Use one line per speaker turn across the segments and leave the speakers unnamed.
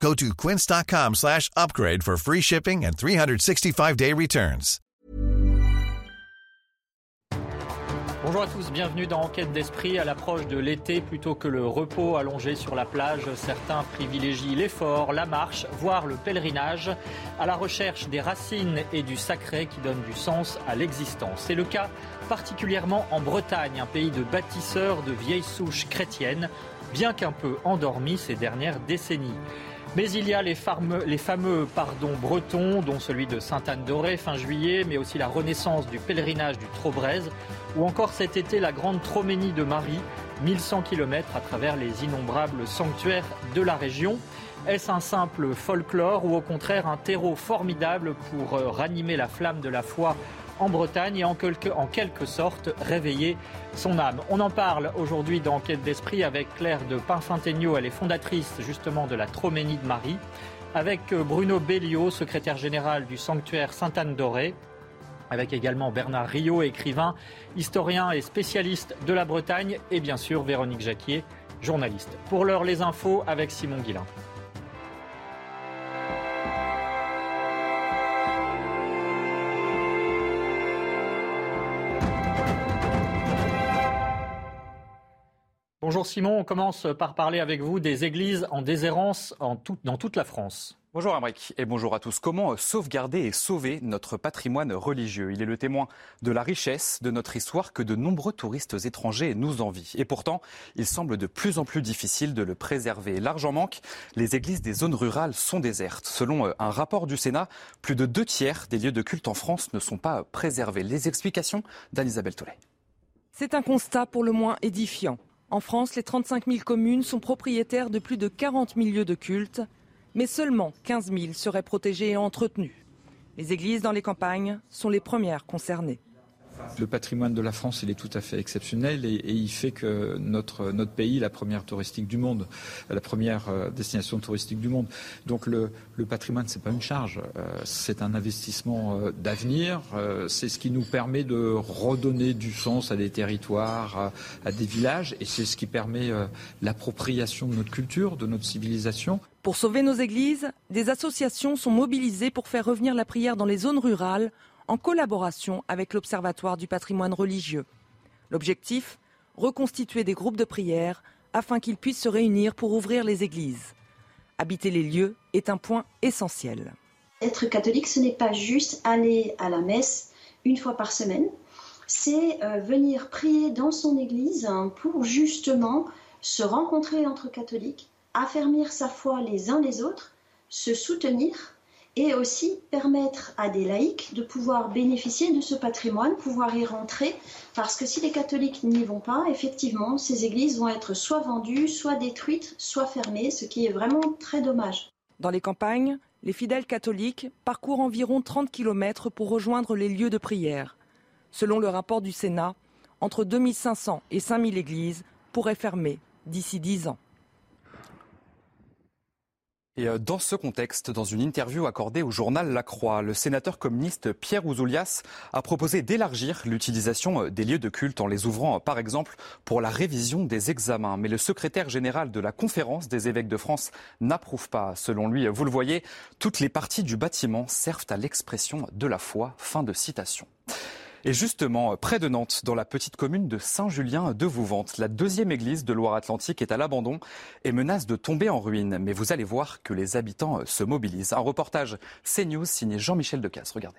Go to quince.com slash upgrade for free shipping and 365-day returns.
Bonjour à tous, bienvenue dans Enquête d'Esprit. À l'approche de l'été, plutôt que le repos allongé sur la plage, certains privilégient l'effort, la marche, voire le pèlerinage, à la recherche des racines et du sacré qui donnent du sens à l'existence. C'est le cas particulièrement en Bretagne, un pays de bâtisseurs de vieilles souches chrétiennes, bien qu'un peu endormi ces dernières décennies. Mais il y a les fameux, pardons bretons, dont celui de Sainte-Anne-d'Auray fin juillet, mais aussi la renaissance du pèlerinage du Trobrez, ou encore cet été la grande Troménie de Marie, 1100 km à travers les innombrables sanctuaires de la région. Est-ce un simple folklore ou au contraire un terreau formidable pour euh, ranimer la flamme de la foi en Bretagne et en quelque, sorte réveiller son âme. On en parle aujourd'hui dans Quête d'Esprit avec Claire de Pinfintegno, elle est fondatrice justement de la Troménie de Marie, avec euh, Bruno Belliot, secrétaire général du sanctuaire Sainte-Anne-d'Auray, avec également Bernard Rio, écrivain, historien et spécialiste de la Bretagne, et bien sûr Véronique Jacquier, journaliste. Pour l'heure, les infos avec Simon Guillain. Bonjour Simon, on commence par parler avec vous des églises en déshérence en tout- dans toute la France.
Bonjour Amric et bonjour à tous. Comment sauvegarder et sauver notre patrimoine religieux? Il est le témoin de la richesse de notre histoire que de nombreux touristes étrangers nous envient. Et pourtant, il semble de plus en plus difficile de le préserver. L'argent manque, les églises des zones rurales sont désertes. Selon euh, un rapport du Sénat, plus de deux tiers des lieux de culte en France ne sont pas préservés. Les explications d'Anne-Isabelle Tollet.
C'est un constat pour le moins édifiant. En France, les 35 000 communes sont propriétaires de plus de 40 000 lieux de culte, mais seulement 15 000 seraient protégés et entretenus. Les églises dans les campagnes sont les premières concernées.
Le patrimoine de la France, il est tout à fait exceptionnel et, il fait que notre, notre pays la première touristique du monde, la première euh, destination touristique du monde. Donc le, le patrimoine, c'est pas une charge, euh, c'est un investissement euh, d'avenir. c'est ce qui nous permet de redonner du sens à des territoires, à, des villages, et c'est ce qui permet l'appropriation de notre culture, de notre civilisation.
Pour sauver nos églises, des associations sont mobilisées pour faire revenir la prière dans les zones rurales en collaboration avec l'Observatoire du patrimoine religieux. L'objectif Reconstituer des groupes de prière afin qu'ils puissent se réunir pour ouvrir les églises. Habiter les lieux est un point essentiel.
Être catholique, ce n'est pas juste aller à la messe une fois par semaine, c'est euh, venir prier dans son église pour justement se rencontrer entre catholiques, affermir sa foi les uns les autres, se soutenir et aussi permettre à des laïcs de pouvoir bénéficier de ce patrimoine, pouvoir y rentrer, parce que si les catholiques n'y vont pas, effectivement, ces églises vont être soit vendues, soit détruites, soit fermées, ce qui est vraiment très dommage.
Dans les campagnes, les fidèles catholiques parcourent environ 30 km pour rejoindre les lieux de prière. Selon le rapport du Sénat, entre 2500 et 5000 églises pourraient fermer d'ici 10 ans.
Et euh, dans ce contexte, dans une interview accordée au journal La Croix, le sénateur communiste Pierre Ouzoulias a proposé d'élargir l'utilisation euh, des lieux de culte en les ouvrant, euh, par exemple, pour la révision des examens. Mais le secrétaire général de la conférence des évêques de France n'approuve pas. Selon lui, vous le voyez, toutes les parties du bâtiment servent à l'expression de la foi. Fin de citation. Et justement, près de Nantes, dans la petite commune de Saint-Julien de Vouvante, la deuxième église de Loire-Atlantique est à l'abandon et menace de tomber en ruine. Mais vous allez voir que les habitants se mobilisent. Un reportage CNews signé Jean-Michel Decasse. Regardez.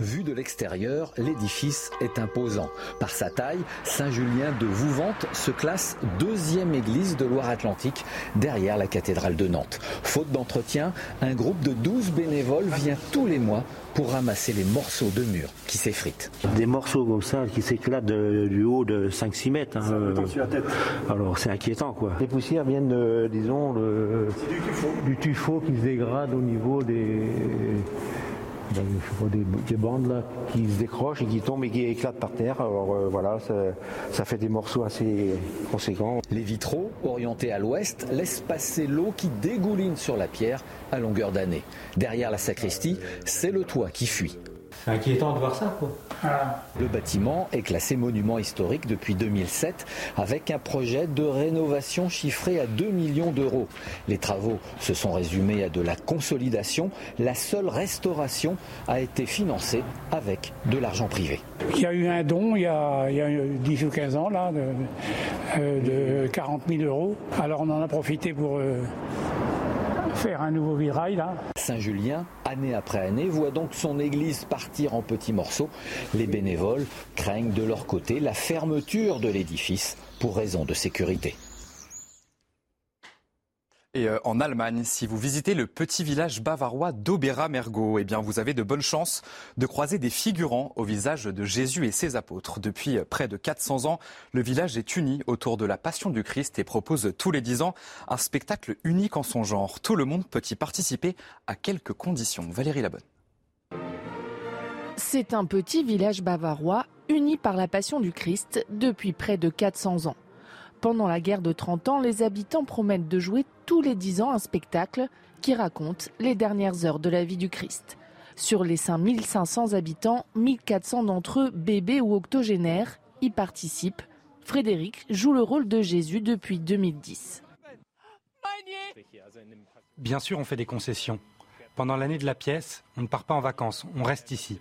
Vu de l'extérieur, l'édifice est imposant. Par sa taille, Saint-Julien de Vouvante se classe deuxième église de Loire-Atlantique derrière la cathédrale de Nantes. Faute d'entretien, un groupe de 12 bénévoles vient tous les mois pour ramasser les morceaux de murs qui s'effritent.
Des morceaux comme ça qui s'éclatent du haut de 5-6 mètres. hein, alors c'est inquiétant quoi. Les poussières viennent, de, disons, le- du tuffeau qui se dégrade au niveau des, des, bandes là, qui se décrochent et qui tombent et qui éclatent par terre. Alors euh, voilà, ça, fait des morceaux assez conséquents.
Les vitraux, orientés à l'ouest, laissent passer l'eau qui dégouline sur la pierre à longueur d'année. Derrière la sacristie, c'est le toit qui fuit.
C'est inquiétant de voir ça, quoi.
Le bâtiment est classé monument historique depuis 2007 avec un projet de rénovation chiffré à 2 millions d'euros. Les travaux se sont résumés à de la consolidation. La seule restauration a été financée avec de l'argent privé.
Il y a eu un don il y a, 10 ou 15 ans là, de, 40 000 euros. Alors on en a profité pour... Euh, faire un nouveau virail là.
Saint-Julien, année après année, voit donc son église partir en petits morceaux. Les bénévoles craignent de leur côté la fermeture de l'édifice pour raison de sécurité.
Et euh, en Allemagne, si vous visitez le petit village bavarois d'Obera-Mergo, eh bien vous avez de bonnes chances de croiser des figurants au visage de Jésus et ses apôtres. Depuis euh, près de 400 ans, le village est uni autour de la Passion du Christ et propose tous les 10 ans un spectacle unique en son genre. Tout le monde peut y participer à quelques conditions. Valérie Labonne.
C'est un petit village bavarois uni par la Passion du Christ depuis près de 400 ans. Pendant la guerre de 30 ans, les habitants promettent de jouer tous les 10 ans un spectacle qui raconte les dernières heures de la vie du Christ. Sur les 5500 habitants, 1400 d'entre eux, bébés ou octogénaires, y participent. Frédéric joue le rôle de Jésus depuis 2010.
Bien sûr, on fait des concessions. Pendant l'année de la pièce, on ne part pas en vacances, on reste ici.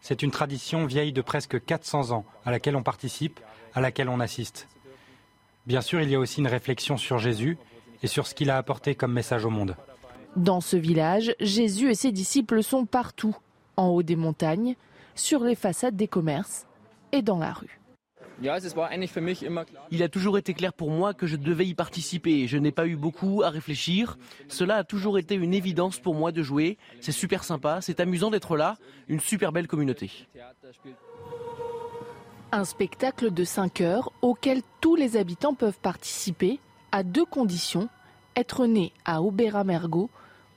C'est une tradition vieille de presque 400 ans à laquelle on participe, à laquelle on assiste. Bien sûr, il y a aussi une réflexion sur Jésus et sur ce qu'il a apporté comme message au monde.
Dans ce village, Jésus et ses disciples sont partout, en haut des montagnes, sur les façades des commerces et dans la rue.
Il a toujours été clair pour moi que je devais y participer. Je n'ai pas eu beaucoup à réfléchir. Cela a toujours été une évidence pour moi de jouer. C'est super sympa, c'est amusant d'être là. Une super belle communauté.
Un spectacle de 5 heures auquel tous les habitants peuvent participer à deux conditions être né à Aubera-Mergo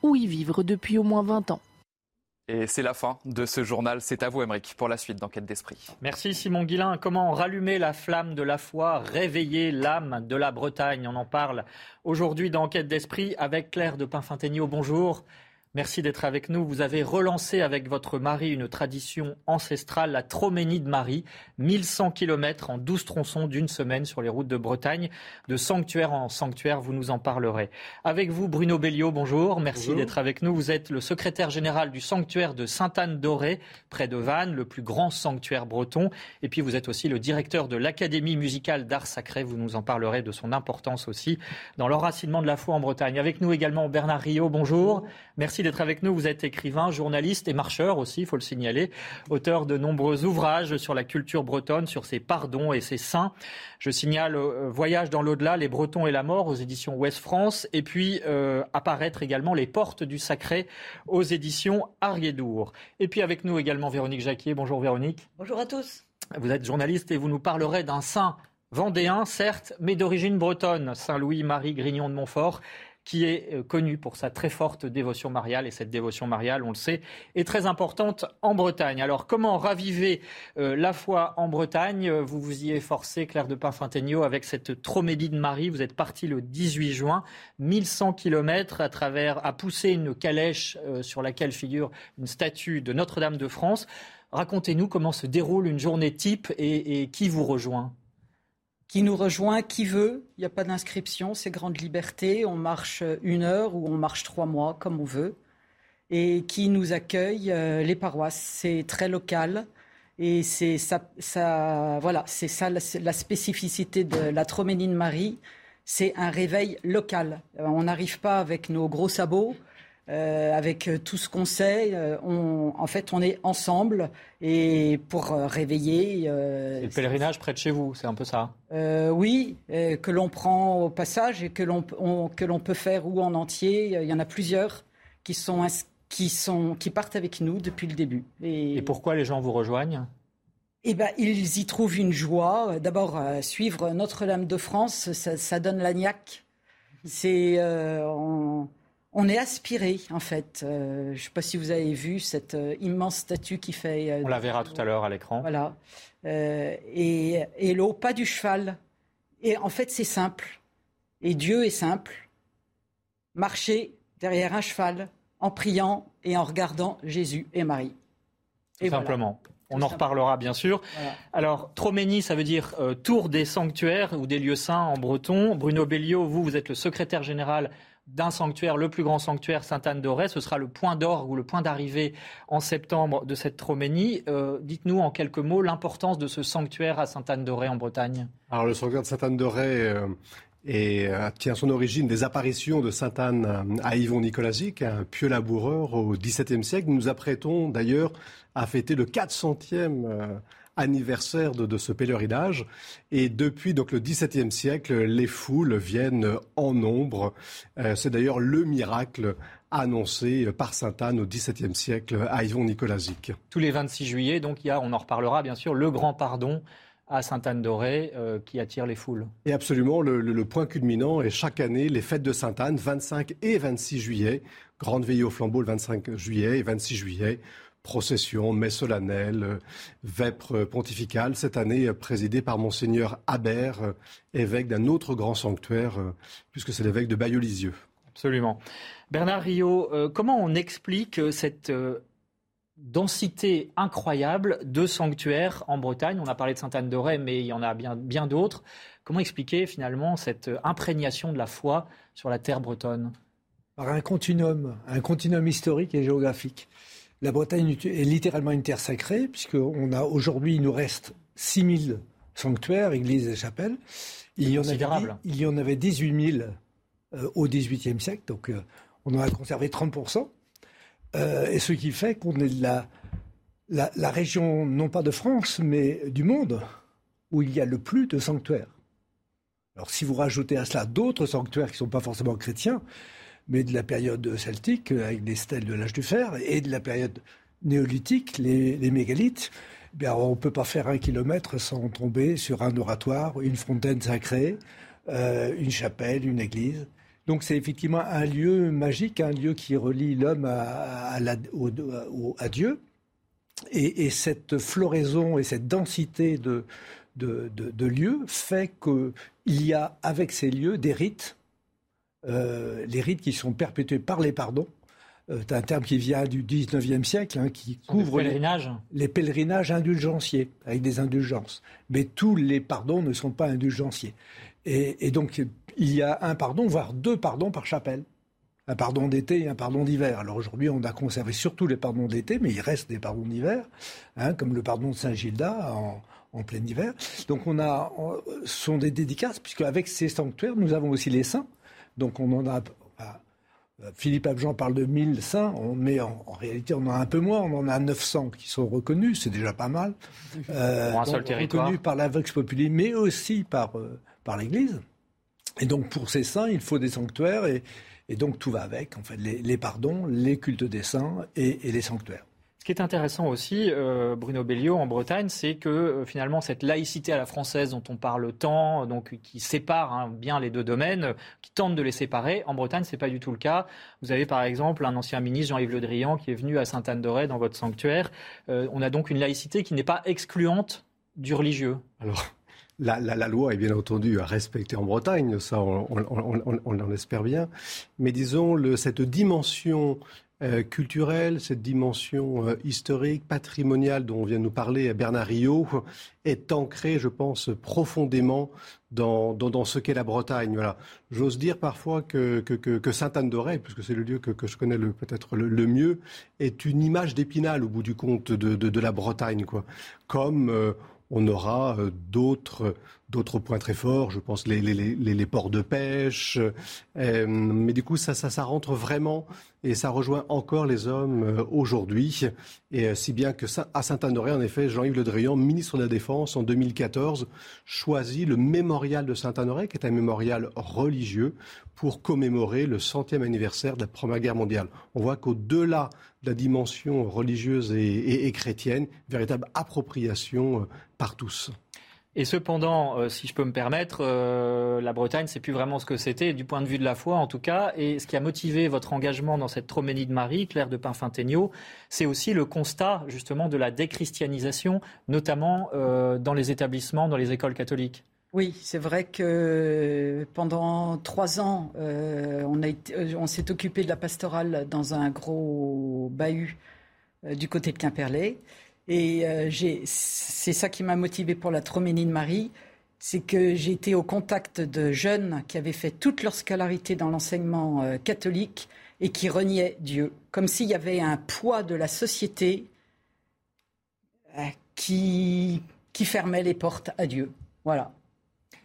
ou y vivre depuis au moins 20 ans.
Et c'est la fin de ce journal. C'est à vous, Emmerich, pour la suite d'Enquête d'Esprit.
Merci, Simon Guillain. Comment rallumer la flamme de la foi, réveiller l'âme de la Bretagne? On en parle aujourd'hui d'Enquête d'Esprit avec Claire de Pinfintegno. Bonjour. Merci d'être avec nous. Vous avez relancé avec votre mari une tradition ancestrale, la Troménie de Marie. 1100 km en 12 tronçons d'une semaine sur les routes de Bretagne. De sanctuaire en sanctuaire, vous nous en parlerez. Avec vous, Bruno Belliot, bonjour. Merci d'être avec nous. Vous êtes le secrétaire général du sanctuaire de Sainte-Anne-d'Orée, près de Vannes, le plus grand sanctuaire breton. Et puis vous êtes aussi le directeur de l'Académie musicale d'art sacré. Vous nous en parlerez de son importance aussi dans l'enracinement de la foi en Bretagne. Avec nous également Bernard Rio, bonjour. Merci d'être avec nous. Vous êtes écrivain, journaliste et marcheur aussi, il faut le signaler, auteur de nombreux ouvrages sur la culture bretonne, sur ses pardons et ses saints. Je signale euh, Voyage dans l'au-delà, les Bretons et la mort aux éditions Ouest France, et puis euh, apparaître également Les Portes du Sacré aux éditions Ariédour. Et puis avec nous également Véronique Jacquier. Bonjour Véronique.
Bonjour à tous.
Vous êtes journaliste et vous nous parlerez d'un saint vendéen, certes, mais d'origine bretonne, Saint Louis-Marie Grignon de Montfort qui est euh, connu pour sa très forte dévotion mariale. Et cette dévotion mariale, on le sait, est très importante en Bretagne. Alors, comment raviver euh, la foi en Bretagne? Vous vous y efforcez, Claire de Pinfintegno, avec cette Tromédie de Marie. Vous êtes parti le 18 juin, 1100 kilomètres à travers, à pousser une calèche euh, sur laquelle figure une statue de Notre-Dame de France. Racontez-nous comment se déroule une journée type et qui vous rejoint
qui nous rejoint, qui veut. Il n'y a pas d'inscription, c'est grande liberté. On marche une heure ou on marche trois mois, comme on veut. Et qui nous accueille, euh, les paroisses. C'est très local. Et c'est ça, voilà, c'est ça la, spécificité de la Troménie de Marie. C'est un réveil local. Euh, on n'arrive pas avec nos gros sabots. Euh, avec euh, tout ce qu'on sait. Euh, on, en fait, on est ensemble et pour réveiller.
le pèlerinage près de chez vous, c'est un peu ça.
oui, que l'on prend au passage et que l'on que l'on peut faire ou en entier. Il y en a plusieurs qui sont qui sont qui partent avec nous depuis le début.
Et, pourquoi les gens vous rejoignent?
Eh ben, ils y trouvent une joie. D'abord, suivre Notre-Dame de France, ça, ça donne l'agnac. C'est on est aspiré, en fait. je ne sais pas si vous avez vu cette immense statue qui fait.
on la verra tout à l'heure à l'écran.
Voilà. et, et l'eau, pas du cheval. Et en fait, c'est simple. Et Dieu est simple. Marcher derrière un cheval en priant et en regardant Jésus et Marie.
Et simplement. On en reparlera bien sûr. Alors, Troménie, ça veut dire euh, tour des sanctuaires ou des lieux saints en breton. Bruno Bellio, vous, vous êtes le secrétaire général d'un sanctuaire, le plus grand sanctuaire Sainte-Anne-d'Auray. Ce sera le point d'orgue ou le point d'arrivée en septembre de cette Troménie. Euh, dites-nous en quelques mots l'importance de ce sanctuaire à Sainte-Anne-d'Auray en Bretagne.
Alors, le sanctuaire de Sainte-Anne-d'Auray. Euh, et euh, tient son origine des apparitions de Sainte Anne euh, à Yvon Nicolasique, un pieux laboureur au XVIIe siècle. Nous nous apprêtons d'ailleurs à fêter le 400e euh, anniversaire de, ce pèlerinage. Et depuis donc le XVIIe siècle, les foules viennent en nombre. C'est d'ailleurs le miracle annoncé par Sainte Anne au XVIIe siècle à Yvon Nicolasique.
Tous les 26 juillet, donc il y a, on en reparlera bien sûr, le grand pardon à Sainte-Anne-d'Auray euh, qui attire les foules.
Et absolument, le, point culminant est chaque année les fêtes de Sainte-Anne, 25 et 26 juillet. Grande veillée au flambeau le 25 juillet et 26 juillet. Procession, messe solennelle, euh, vêpres pontificale, cette année présidée par Monseigneur Habert, euh, évêque d'un autre grand sanctuaire, puisque c'est l'évêque de Bayeux-Lisieux.
Absolument. Bernard Rio, comment on explique cette densité incroyable de sanctuaires en Bretagne? On a parlé de Sainte-Anne-de-Ré, mais il y en a bien, bien d'autres. Comment expliquer finalement cette imprégnation de la foi sur la terre bretonne?
Par un continuum, un continuum historique et géographique. La Bretagne est littéralement une terre sacrée, puisqu'on a aujourd'hui, il nous reste 6000 sanctuaires, églises et chapelles. Il y, en avait, il y en avait 18 000 euh, au XVIIIe siècle, donc euh, on en a conservé 30 euh, et ce qui fait qu'on est la, la, région, non pas de France, mais du monde, où il y a le plus de sanctuaires. Alors si vous rajoutez à cela d'autres sanctuaires qui ne sont pas forcément chrétiens, mais de la période celtique, avec des stèles de l'âge du fer, et de la période néolithique, les, mégalithes, eh on ne peut pas faire un kilomètre sans tomber sur un oratoire, une fontaine sacrée, euh, une chapelle, une église. Donc c'est effectivement un lieu magique, un lieu qui relie l'homme à, Dieu. Et, cette floraison et cette densité de, lieux fait qu'il y a avec ces lieux des rites, euh, les rites qui sont perpétués par les pardons. Euh, c'est un terme qui vient du 19e siècle, hein, qui couvre
les pèlerinages.
Les, pèlerinages indulgenciers, avec des indulgences. Mais tous les pardons ne sont pas indulgenciers. Et, donc, il y a un pardon, voire deux pardons par chapelle. Un pardon d'été et un pardon d'hiver. Alors aujourd'hui, on a conservé surtout les pardons d'été, mais il reste des pardons d'hiver, hein, comme le pardon de Saint-Gilda en, plein hiver. Donc on a, ce sont des dédicaces, puisque avec ces sanctuaires, nous avons aussi les saints. Donc on en a, Philippe Abjean parle de 1000 saints, mais en, réalité on en a un peu moins, on en a 900 qui sont reconnus, c'est déjà pas mal.
Euh, Pour un seul territoire.
Reconnus par la Vox Populi, mais aussi par, euh, par l'Église. Et donc pour ces saints, il faut des sanctuaires et, donc tout va avec, en fait, les, pardons, les cultes des saints et, les sanctuaires.
Ce qui est intéressant aussi, euh, Bruno Bellio, en Bretagne, c'est que euh, finalement cette laïcité à la française dont on parle tant, donc qui sépare hein, bien les deux domaines, qui tente de les séparer, en Bretagne, c'est pas du tout le cas. Vous avez par exemple un ancien ministre, Jean-Yves Le Drian, qui est venu à Sainte-Anne-de-Ré dans votre sanctuaire. Euh, on a donc une laïcité qui n'est pas excluante du religieux.
Alors, la, loi est bien entendu à respecter en Bretagne, ça on, en espère bien, mais disons cette dimension euh, culturelle, cette dimension euh, historique, patrimoniale dont vient nous parler Bernard Rio, est ancrée, je pense, profondément dans, dans, ce qu'est la Bretagne. Voilà. J'ose dire parfois que, que, que, Sainte-Anne-d'Auray, puisque c'est le lieu que, je connais peut-être le, mieux, est une image d'épinal au bout du compte de, de, la Bretagne. Quoi. Comme euh, on aura euh, d'autres d'autres points très forts. Je pense les, les, les, ports de pêche. Euh, mais du coup, ça, ça, rentre vraiment et ça rejoint encore les hommes euh, aujourd'hui. Et si bien que à Saint-Honoré, en effet, Jean-Yves Le Drian, ministre de la Défense en 2014, choisit le mémorial de Saint-Honoré, qui est un mémorial religieux, pour commémorer le centième anniversaire de la Première Guerre mondiale. On voit qu'au-delà de la dimension religieuse et, et, et chrétienne, véritable appropriation par tous.
Et cependant, euh, si je peux me permettre, euh, la Bretagne, c'est plus vraiment ce que c'était, du point de vue de la foi en tout cas. Et ce qui a motivé votre engagement dans cette Troménie de Marie, Claire de Pinfintegno, c'est aussi le constat justement de la déchristianisation, notamment euh, dans les établissements, dans les écoles catholiques.
Oui, c'est vrai que pendant trois ans, on, on s'est occupé de la pastorale dans un gros bahut du côté de Quimperlé. Et euh, c'est ça qui m'a motivé pour la Troménie de Marie, c'est que j'ai été au contact de jeunes qui avaient fait toute leur scolarité dans l'enseignement euh, catholique et qui reniaient Dieu, comme s'il y avait un poids de la société euh, qui, qui fermait les portes à Dieu. Voilà.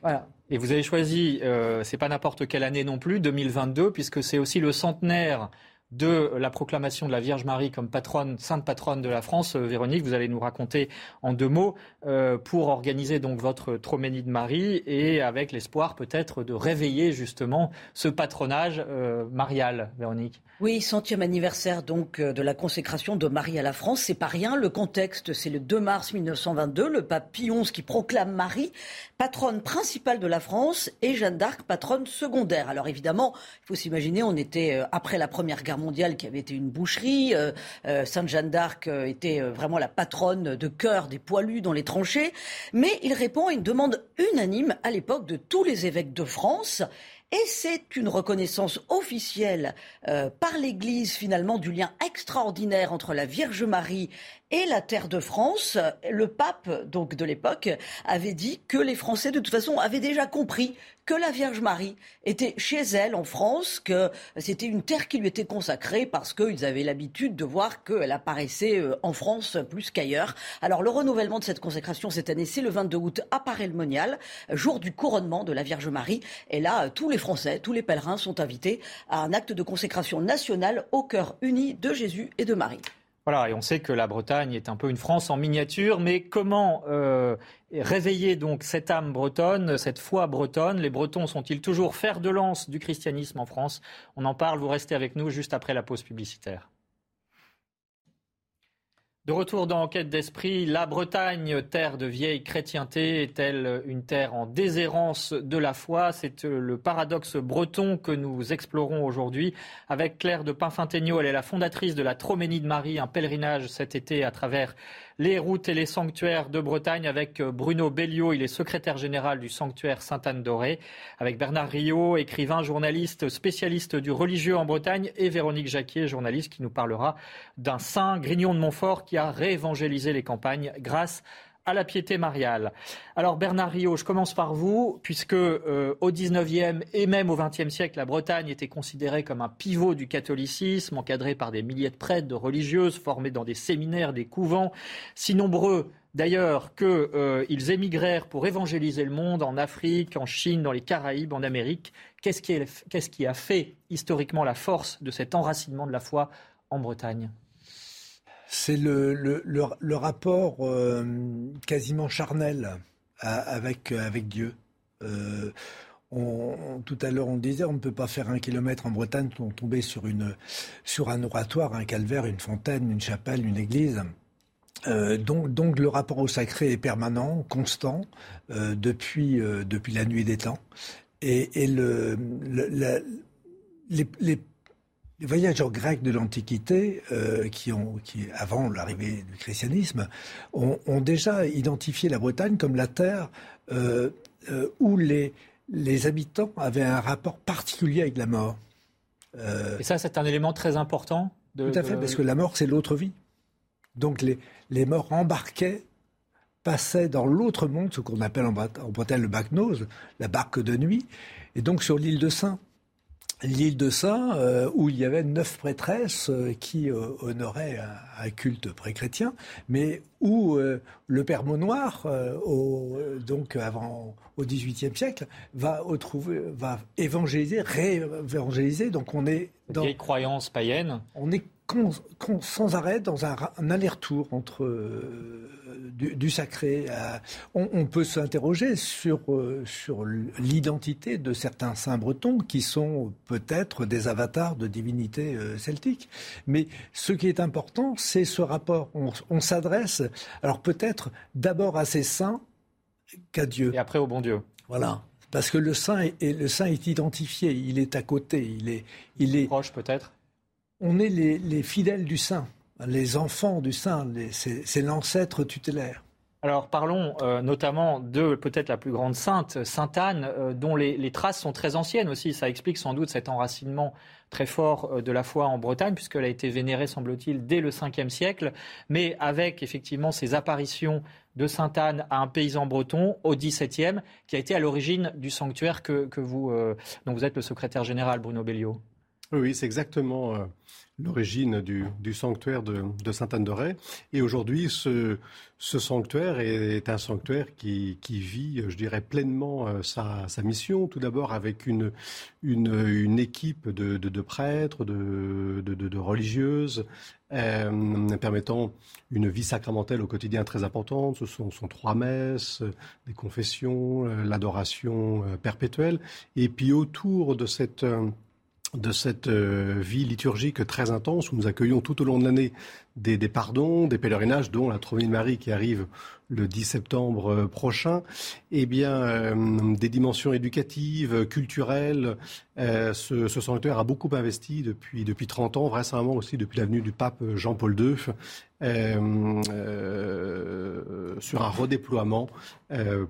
Voilà. Et vous avez choisi, c'est pas n'importe quelle année non plus, 2022, puisque c'est aussi le centenaire de la proclamation de la Vierge Marie comme sainte patronne de la France. Euh, Véronique, vous allez nous raconter en deux mots euh, pour organiser donc votre Troménie de Marie et avec l'espoir peut-être de réveiller justement ce patronage euh, marial, Véronique.
Oui, centième anniversaire donc de la consécration de Marie à la France. C'est pas rien. Le contexte, c'est le 2 mars 1922, le pape Pie XI qui proclame Marie patronne principale de la France et Jeanne d'Arc patronne secondaire. Alors évidemment, il faut s'imaginer, on était après la Première Guerre mondiale qui avait été une boucherie. Euh, euh, Sainte Jeanne d'Arc euh, était vraiment la patronne de cœur des poilus dans les tranchées. Mais il répond à une demande unanime à l'époque de tous les évêques de France. Et c'est une reconnaissance officielle par l'Église finalement du lien extraordinaire entre la Vierge Marie et la terre de France. Le pape donc de l'époque avait dit que les Français de toute façon avaient déjà compris que la Vierge Marie était chez elle en France, que c'était une terre qui lui était consacrée parce qu'ils avaient l'habitude de voir qu'elle apparaissait euh, en France plus qu'ailleurs. Alors le renouvellement de cette consécration cette année, c'est le 22 août à Paray-le-Monial, jour du couronnement de la Vierge Marie. Et là, tous les Français, tous les pèlerins sont invités à un acte de consécration nationale au cœur uni de Jésus et de Marie.
Voilà, et on sait que la Bretagne est un peu une France en miniature, mais comment euh, réveiller donc cette âme bretonne, cette foi bretonne? Les Bretons sont-ils toujours fer de lance du christianisme en France? On en parle, vous restez avec nous juste après la pause publicitaire. De retour dans Enquête d'esprit, la Bretagne, terre de vieille chrétienté, est-elle une terre en déshérence de la foi? C'est euh, le paradoxe breton que nous explorons aujourd'hui avec Claire de Pinfintegno. Elle est la fondatrice de la Troménie de Marie, un pèlerinage cet été à travers les routes et les sanctuaires de Bretagne avec euh, Bruno Belliot, il est secrétaire général du sanctuaire Sainte-Anne-d'Orée, avec Bernard Rio, écrivain, journaliste, spécialiste du religieux en Bretagne, et Véronique Jacquier, journaliste qui nous parlera d'un saint Grignon de Montfort qui a réévangélisé les campagnes grâce à la piété mariale. Alors Bernard Rio, je commence par vous, puisque euh, au XIXe et même au XXe siècle, la Bretagne était considérée comme un pivot du catholicisme, encadré par des milliers de prêtres, de religieuses, formés dans des séminaires, des couvents, si nombreux d'ailleurs qu'ils euh, émigrèrent pour évangéliser le monde en Afrique, en Chine, dans les Caraïbes, en Amérique. Qu'est-ce qui a fait historiquement la force de cet enracinement de la foi en Bretagne?
C'est le, le, rapport euh, quasiment charnel avec, avec Dieu. Euh, tout à l'heure, on disait, on ne peut pas faire un kilomètre en Bretagne sans tomber sur, une, sur un oratoire, un calvaire, une fontaine, une chapelle, une église. Euh, donc, donc, le rapport au sacré est permanent, constant, depuis, depuis la nuit des temps. Et, le, les les voyageurs grecs de l'Antiquité, euh, qui ont, qui, avant l'arrivée du christianisme, ont, déjà identifié la Bretagne comme la terre euh, euh, où les, les habitants avaient un rapport particulier avec la mort.
Et ça, c'est un élément très important.
De, tout à fait, parce que la mort, c'est l'autre vie. Donc les, les morts embarquaient passaient dans l'autre monde, ce qu'on appelle en, Bretagne le bacnose, la barque de nuit, et donc sur l'île de Saint l'île de Saint, euh, où il y avait neuf prêtresses euh, qui euh, honoraient un, culte pré-chrétien, mais où le Père Noir, au, donc avant au XVIIIe siècle, va, trouver, va évangéliser, réévangéliser. Donc on est
dans les croyances païennes.
On est sans arrêt dans un, aller-retour entre euh, du, sacré. on, peut s'interroger sur, euh, sur l'identité de certains saints bretons qui sont peut-être des avatars de divinités euh, celtiques. Mais ce qui est important, c'est ce rapport. On, on s'adresse, alors peut-être d'abord à ces saints qu'à Dieu.
Et après au bon Dieu.
Voilà. Parce que le saint est, le saint est identifié, il est à côté, il est, il est
proche peut-être.
On est les, fidèles du saint, les enfants du saint, c'est l'ancêtre tutélaire.
Alors parlons euh, notamment de peut-être la plus grande sainte, Sainte Anne, euh, dont les, traces sont très anciennes aussi. Ça explique sans doute cet enracinement très fort euh, de la foi en Bretagne, puisqu'elle a été vénérée, semble-t-il, dès le 5e siècle, mais avec effectivement ces apparitions de Sainte Anne à un paysan breton au XVIIe, qui a été à l'origine du sanctuaire que, vous, dont vous êtes le secrétaire général, Bruno Bellio.
Oui, c'est exactement l'origine du, sanctuaire de, Sainte-Anne-de-Ré. Et aujourd'hui, ce, sanctuaire est, un sanctuaire qui, vit, je dirais, pleinement euh, sa, mission. Tout d'abord avec une, une, équipe de, prêtres, de, religieuses, euh, permettant une vie sacramentelle au quotidien très importante. Ce sont, sont trois messes, des confessions, euh, l'adoration perpétuelle. Et puis autour de cette de cette euh, vie liturgique très intense où nous accueillons tout au long de l'année des, pardons, des pèlerinages, dont la Trophée de Marie qui arrive le 10 septembre euh, prochain, eh bien, euh, des dimensions éducatives, culturelles. ce, sanctuaire a beaucoup investi depuis, depuis 30 ans, vraisemblablement aussi depuis l'avenue du pape Jean-Paul II, sur un redéploiement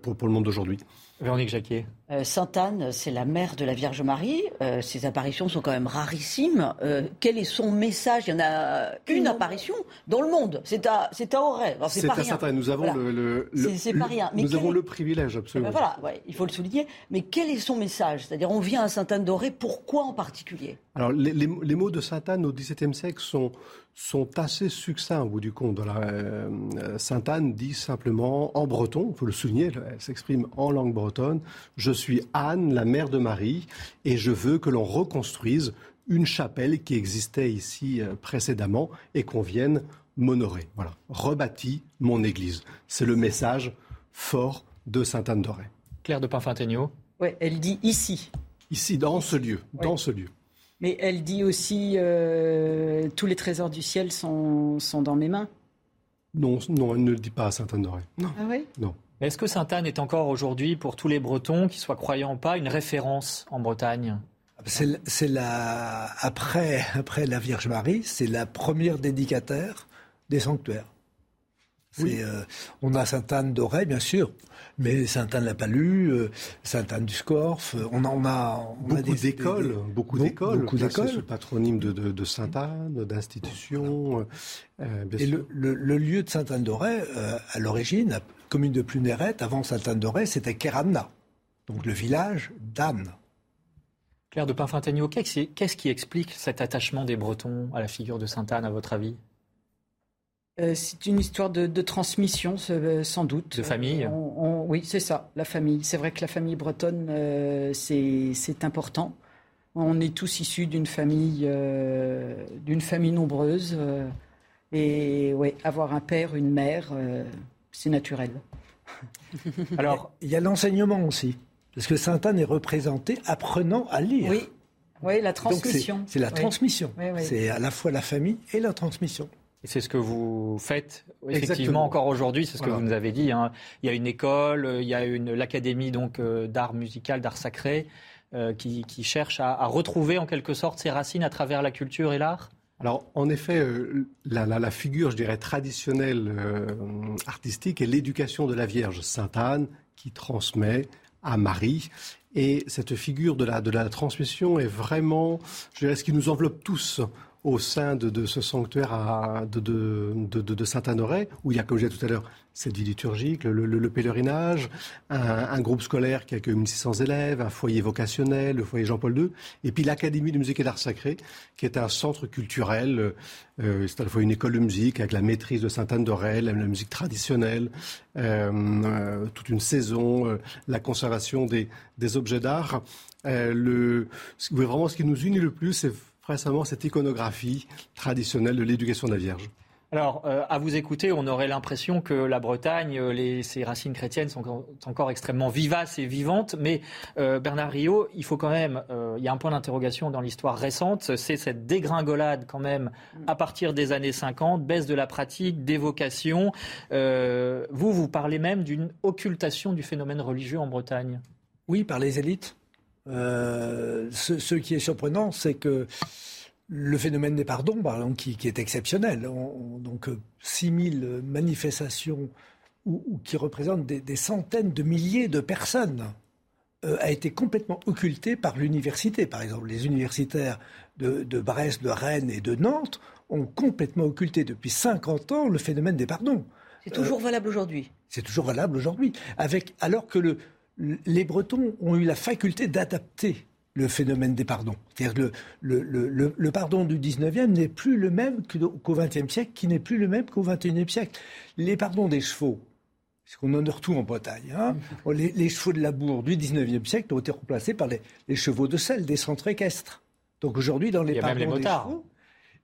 pour, pour le monde d'aujourd'hui.
Véronique Jacquier.
Euh, Sainte Anne, c'est la mère de la Vierge Marie. Euh, ses apparitions sont quand même rarissimes. Euh, quel est son message? Il y en a une apparition dans le monde. C'est à, c'est à Auray.
c'est à Sainte Anne. Nous avons le, c'est, pas rien. nous avons le privilège, absolument.
Eh ben voilà, il faut le souligner. Mais quel est son message? C'est-à-dire, on vient à Sainte Anne d'Auray. Pourquoi en particulier?
Alors, les, les, mots de Sainte Anne au XVIIe siècle sont sont assez succincts au bout du compte. Euh, Sainte Anne dit simplement en breton, il faut le souligner, elle s'exprime en langue bretonne, je suis Anne, la mère de Marie, et je veux que l'on reconstruise une chapelle qui existait ici euh, précédemment et qu'on vienne m'honorer. Voilà, rebâti mon église. C'est le message fort de Sainte Anne d'Auray.
Claire de Pinfintegno.
Oui, elle dit ici.
Ici, dans ce lieu, dans ce lieu.
Mais elle dit aussi euh, tous les trésors du ciel sont, sont dans mes mains.
Non, non, elle ne le dit pas à Sainte-Anne-d'Auray.
Non. Ah oui
Non.
Est-ce que Sainte-Anne est encore aujourd'hui, pour tous les Bretons, qu'ils soient croyants ou pas, une référence en Bretagne?
C'est la après après la Vierge Marie, c'est la première dédicataire des sanctuaires. Euh, on a Sainte-Anne d'Auray, bien sûr, mais Sainte-Anne la Palue, euh, Sainte-Anne du Scorff, euh, on, a, on a,
beaucoup d'écoles, beaucoup d'écoles, beaucoup d'écoles, sous le patronyme de, Sainte-Anne, d'institutions.
Et le, lieu de Sainte-Anne d'Auray, à l'origine, commune de Pluneret, avant Sainte-Anne d'Auray, c'était Keramna, donc le village d'Anne.
Claire de Pinfintegno, qu'est-ce qui explique cet attachement des Bretons à la figure de Sainte-Anne, à votre avis?
Euh, c'est une histoire de, transmission, euh, sans doute.
De famille?
Oui, c'est ça, la famille. C'est vrai que la famille bretonne, euh, c'est important. On est tous issus d'une famille, d'une famille nombreuse. et ouais, avoir un père, une mère, c'est naturel.
Alors, il y a l'enseignement aussi. Parce que Sainte-Anne est représentée apprenant à lire.
Oui, oui la transmission.
C'est la transmission. C'est à la fois la famille et la transmission.
Et c'est ce que vous faites effectivement encore aujourd'hui, c'est ce que vous nous avez dit. Hein. Il y a une école, il y a une l'académie donc euh, d'art musical, d'art sacré, euh, qui, cherche à, retrouver en quelque sorte ses racines à travers la culture et l'art?
Alors, en effet, euh, la, figure, je dirais, traditionnelle artistique est l'éducation de la Vierge Sainte Anne, qui transmet à Marie. Et cette figure de la, de la transmission est vraiment, je dirais, ce qui nous enveloppe tous au sein de, ce sanctuaire de, de, Saint-Honoré, où il y a, comme je disais tout à l'heure, cette vie liturgique, le, pèlerinage, un, groupe scolaire qui accueille 1600 élèves, un foyer vocationnel, le foyer Jean-Paul II, et puis l'Académie de musique et d'art sacré, qui est un centre culturel. Euh, c'est à la fois une école de musique avec la maîtrise de Sainte-Anne d'Auray, la, musique traditionnelle, euh, euh, toute une saison, la conservation des, des objets d'art. le, vraiment, ce qui nous unit le plus, c'est récemment cette iconographie traditionnelle de l'éducation de la Vierge.
Alors, euh, à vous écouter, on aurait l'impression que la Bretagne, euh, les, ses racines chrétiennes sont encore, extrêmement vivaces et vivantes. Mais euh, Bernard Rio, il faut quand même, il y a un point d'interrogation dans l'histoire récente, c'est cette dégringolade quand même à partir des années 50, baisse de la pratique, d'évocation. vous, vous parlez même d'une occultation du phénomène religieux en Bretagne.
Oui, par les élites. Ce, qui est surprenant, c'est que le phénomène des pardons, qui, est exceptionnel, donc 6000 euh, manifestations qui représentent des, centaines de milliers de personnes, euh, a été complètement occulté par l'université. Par exemple, les universitaires de, Brest, de Rennes et de Nantes ont complètement occulté depuis 50 ans le phénomène des pardons.
C'est toujours euh, valable aujourd'hui.
C'est toujours valable aujourd'hui. alors que les Bretons ont eu la faculté d'adapter le phénomène des pardons. C'est-à-dire le, le, pardon du 19e n'est plus le même qu'au XXe siècle, qui n'est plus le même qu'au XXIe siècle. Les pardons des chevaux, parce qu'on honore tout en Bretagne, hein, les, chevaux de labour du 19e siècle ont été remplacés par les, chevaux de sel des centres équestres. Donc aujourd'hui, dans les pardons des chevaux,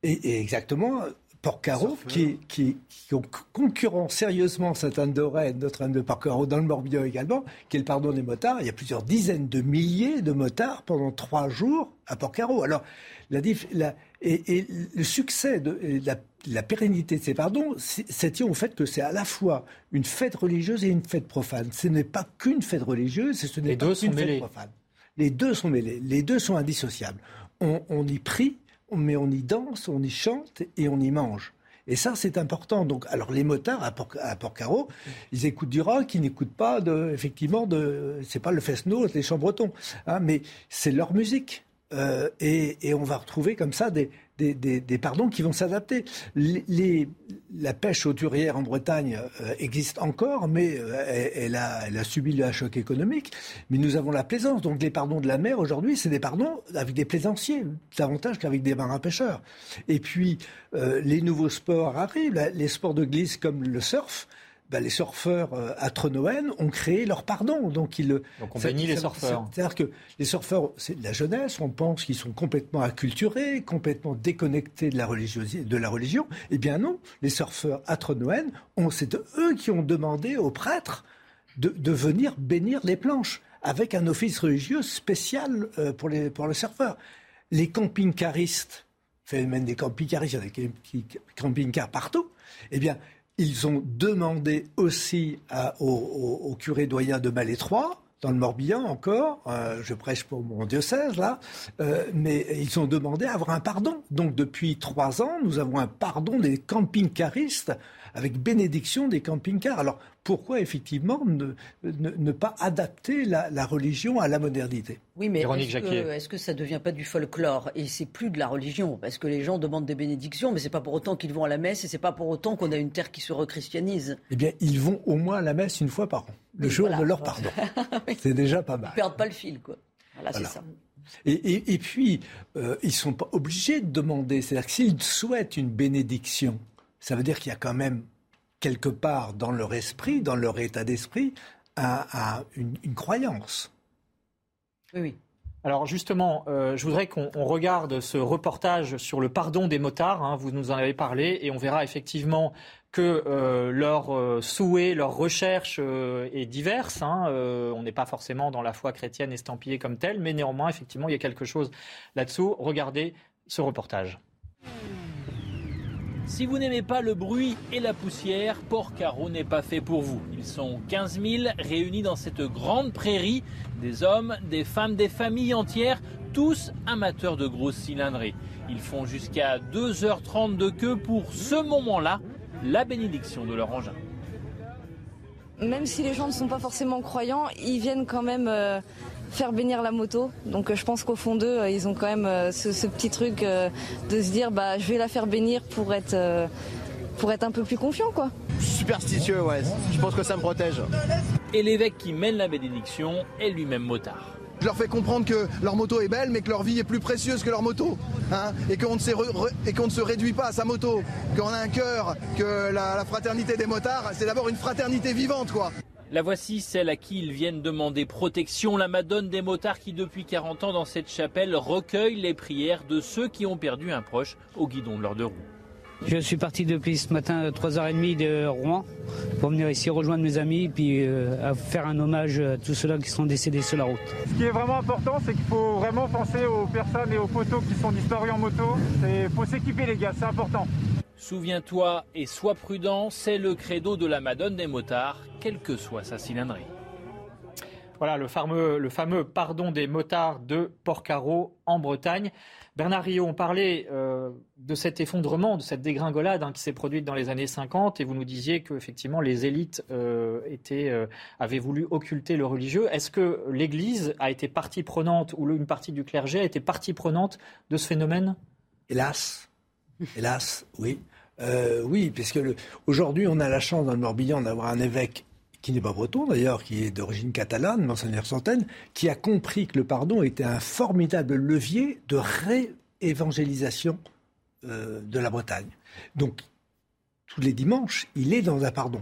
et, exactement, Porcaro, qui, qui, qui concurrent sérieusement Sainte-Anne de Rennes, notre Anne de Porcaro, dans le Morbihan également, qui est le pardon des motards. Il y a plusieurs dizaines de milliers de motards pendant trois jours à Porcaro. Alors, la, la et, le succès de la, la, pérennité de ces pardons, c'est tient au fait que c'est à la fois une fête religieuse et une fête profane. Ce n'est pas qu'une fête religieuse, ce n'est pas qu'une fête profane. Les deux sont mêlés, les deux sont indissociables. On, on y prie, mais on y danse, on y chante et on y mange. Et ça, c'est important. Donc, alors les motards à, Port à Porcaro, ils écoutent du rock, ils n'écoutent pas de, effectivement, de, c'est pas le fest-no, les chants bretons, hein, mais c'est leur musique. Euh, et, et, on va retrouver comme ça des, des, pardons qui vont s'adapter. la pêche auturière en Bretagne euh, existe encore, mais euh, elle, a, subi le choc économique. Mais nous avons la plaisance. Donc les pardons de la mer aujourd'hui, c'est des pardons avec des plaisanciers, davantage qu'avec des marins pêcheurs. Et puis euh, les nouveaux sports arrivent, les sports de glisse comme le surf. Ben, les surfeurs euh, à Trenowen ont créé leur pardon. Donc, ils,
donc on bénit les surfeurs.
C'est-à-dire que les surfeurs, c'est de la jeunesse, on pense qu'ils sont complètement acculturés, complètement déconnectés de la, de la religion. Eh bien non, les surfeurs à Trenowen, c'est eux qui ont demandé aux prêtres de, de, venir bénir les planches, avec un office religieux spécial euh, pour, les, pour les surfeurs. Les camping-caristes, phénomène des camping-caristes, il y a des camping-cars partout, eh bien, ils ont demandé aussi au, curé doyen de Malétroit, dans le Morbihan encore, euh, je prêche pour mon diocèse là, euh, mais ils ont demandé à avoir un pardon. Donc depuis trois ans, nous avons un pardon des camping-caristes avec bénédiction des camping-cars. Alors pourquoi effectivement ne, ne, pas adapter la, religion à la modernité
Oui, mais est-ce que, ça ne devient pas du folklore Et c'est plus de la religion, parce que les gens demandent des bénédictions, mais c'est pas pour autant qu'ils vont à la messe et c'est pas pour autant qu'on a une terre qui se rechristianise.
Eh bien, ils vont au moins à la messe une fois par an, le jour de leur pardon. C'est déjà pas mal.
Ils perdent pas le fil, quoi. Voilà, c'est ça.
Et, puis, euh, ils ne sont pas obligés de demander. C'est-à-dire que s'ils souhaitent une bénédiction, ça veut dire qu'il y a quand même quelque part dans leur esprit, dans leur état d'esprit, une, croyance.
Oui, oui.
Alors justement, euh, je voudrais qu'on regarde ce reportage sur le pardon des motards. Hein. vous nous en avez parlé et on verra effectivement que euh, leur euh, souhait, leur recherche est diverse. Hein. on n'est pas forcément dans la foi chrétienne estampillée comme telle, mais néanmoins, effectivement, il y a quelque chose là-dessous. Regardez ce reportage.
Si vous n'aimez pas le bruit et la poussière, Port-Carreau n'est pas fait pour vous. Ils sont 15 000 réunis dans cette grande prairie, des hommes, des femmes, des familles entières, tous amateurs de grosses cylindrées. Ils font jusqu'à 2h30 de queue pour ce moment-là, la bénédiction de leur engin
même si les gens ne sont pas forcément croyants, ils viennent quand même euh, faire bénir la moto. Donc euh, je pense qu'au fond d'eux, euh, ils ont quand même euh, ce, petit truc de se dire bah je vais la faire bénir pour être pour être un peu plus confiant quoi.
Superstitieux ouais, je pense que ça me protège.
Et l'évêque qui mène la bénédiction est lui-même motard.
Je leur fais comprendre que leur moto est belle, mais que leur vie est plus précieuse que leur moto. Hein, et qu'on ne, ne, se réduit pas à sa moto. Qu'on a un cœur, que la, la fraternité des motards, c'est d'abord une fraternité vivante, quoi.
La voici, celle à qui ils viennent demander protection, la Madone des motards qui depuis 40 ans dans cette chapelle recueille les prières de ceux qui ont perdu un proche au guidon de leurs deux roues.
Je suis parti depuis ce matin à 3h30 de Rouen pour venir ici rejoindre mes amis et puis euh, faire un hommage à tous ceux-là qui sont décédés sur la route.
Ce qui est vraiment important, c'est qu'il faut vraiment penser aux personnes et aux photos qui sont disparues en moto. Il faut s'équiper les gars, c'est important.
Souviens-toi et sois prudent, c'est le credo de la Madone des motards, quelle que soit sa cylindrée.
Voilà le fameux, le fameux pardon des motards de Porcaro en Bretagne. Bernard Rio, on parlait euh, de cet effondrement, de cette dégringolade hein, qui s'est produite dans les années 50 et vous nous disiez que effectivement les élites euh, étaient, euh, avaient voulu occulter le religieux. Est-ce que l'Église a été partie prenante ou une partie du clergé a été partie prenante de ce phénomène?
Hélas, hélas, oui. Oui, puisque aujourd'hui on a la chance dans le Morbihan d'avoir un évêque qui n'est pas breton d'ailleurs, qui est d'origine catalane, Monseigneur Centaine, qui a compris que le pardon était un formidable levier de réévangélisation euh, de la Bretagne. Donc, tous les dimanches, il est dans un pardon.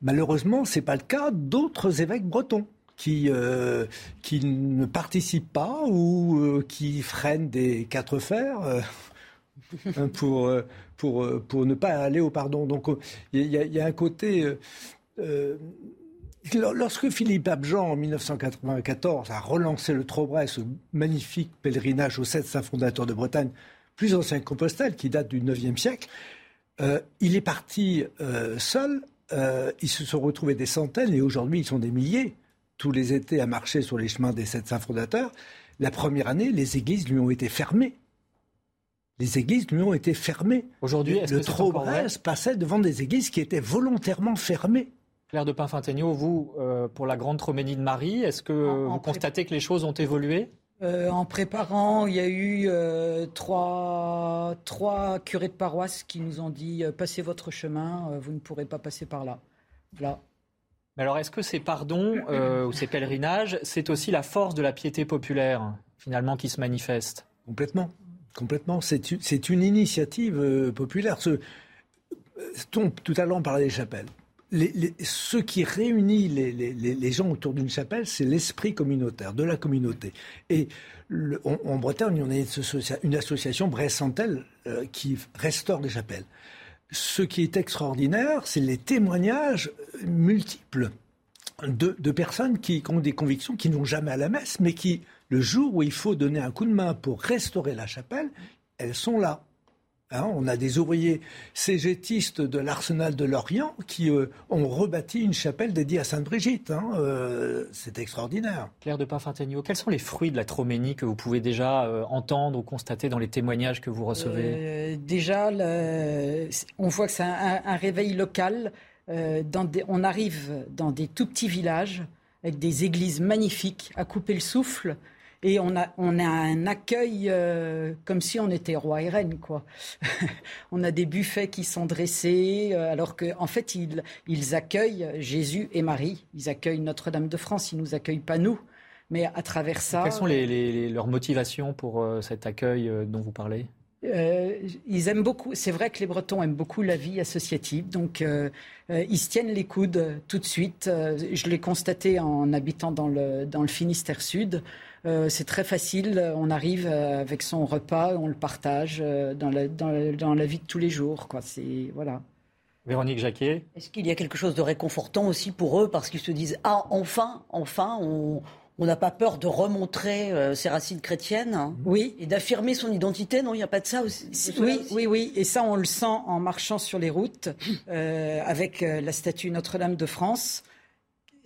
Malheureusement, ce n'est pas le cas d'autres évêques bretons. Qui, euh, qui ne participent pas ou euh, qui freinent des quatre fers pour, pour, pour ne pas aller au pardon. Donc il y, a un côté euh, lorsque Philippe Abjean, en 1994, a relancé le Trobret, ce magnifique pèlerinage aux sept saints fondateurs de Bretagne, plus ancien Compostelle, qui date du IXe siècle, euh, il est parti euh, seul. ils se sont retrouvés des centaines et aujourd'hui ils sont des milliers tous les étés à marcher sur les chemins des sept saints fondateurs. La première année, les églises lui ont été fermées. Les églises lui ont été fermées.
Aujourd'hui,
le, le Trobret passait devant des églises qui étaient volontairement fermées.
Claire de Pinfintegno, vous, euh, pour la grande Troménie de Marie, est-ce que vous constatez que les choses ont évolué?
Euh, En préparant, il y a eu euh, trois, trois curés de paroisse qui nous ont dit passez votre chemin, vous ne pourrez pas passer par là. Là.
Mais alors, est-ce que ces pardons ou ces pèlerinages, c'est aussi la force de la piété populaire, finalement, qui se manifeste?
Complètement. Complètement. C'est une initiative populaire. Ce, tout à l'heure, on parlait des chapelles ce qui réunit les, gens autour d'une chapelle, c'est l'esprit communautaire, de la communauté. Et en Bretagne, on a une, association, Bressantel, euh, qui restaure les chapelles. Ce qui est extraordinaire, c'est les témoignages multiples de, de, personnes qui ont des convictions, qui n'ont jamais à la messe, mais qui, le jour où il faut donner un coup de main pour restaurer la chapelle, elles sont là. Hein, on a des ouvriers cégétistes de l'arsenal de l'Orient qui euh, ont rebâti une chapelle dédiée à Sainte-Brigitte. Hein, euh, c'est extraordinaire.
Claire de Parfintegno, quels sont les fruits de la troménie que vous pouvez déjà euh, entendre ou constater dans les témoignages que vous recevez?
Déjà, on voit que c'est un, réveil local. on arrive dans des tout petits villages avec des églises magnifiques à couper le souffle et on a, on a un accueil euh, comme si on était roi et reine, quoi. on a des buffets qui sont dressés, euh, alors qu'en en fait, ils, ils accueillent Jésus et Marie. Ils accueillent Notre-Dame de France, ils nous accueillent pas nous. Mais à travers ça.
Quelles sont les, leurs motivations pour euh, cet accueil dont vous parlez?
Ils aiment beaucoup. C'est vrai que les Bretons aiment beaucoup la vie associative, donc ils se tiennent les coudes tout de suite. je l'ai constaté en habitant dans le, dans le Finistère Sud. Euh, c'est très facile. On arrive euh, avec son repas, on le partage euh, dans la, dans, la, vie de tous les jours. Quoi. C'est, voilà.
Véronique Jacquet.
Est-ce qu'il y a quelque chose de réconfortant aussi pour eux parce qu'ils se disent Ah, enfin, enfin, on. n'a pas peur de remontrer ses racines chrétiennes hein
Oui.
Et d'affirmer son identité, non Il n'y a pas de ça aussi
Oui, oui, oui. Et ça, on le sent en marchant sur les routes avec la statue Notre-Dame de France.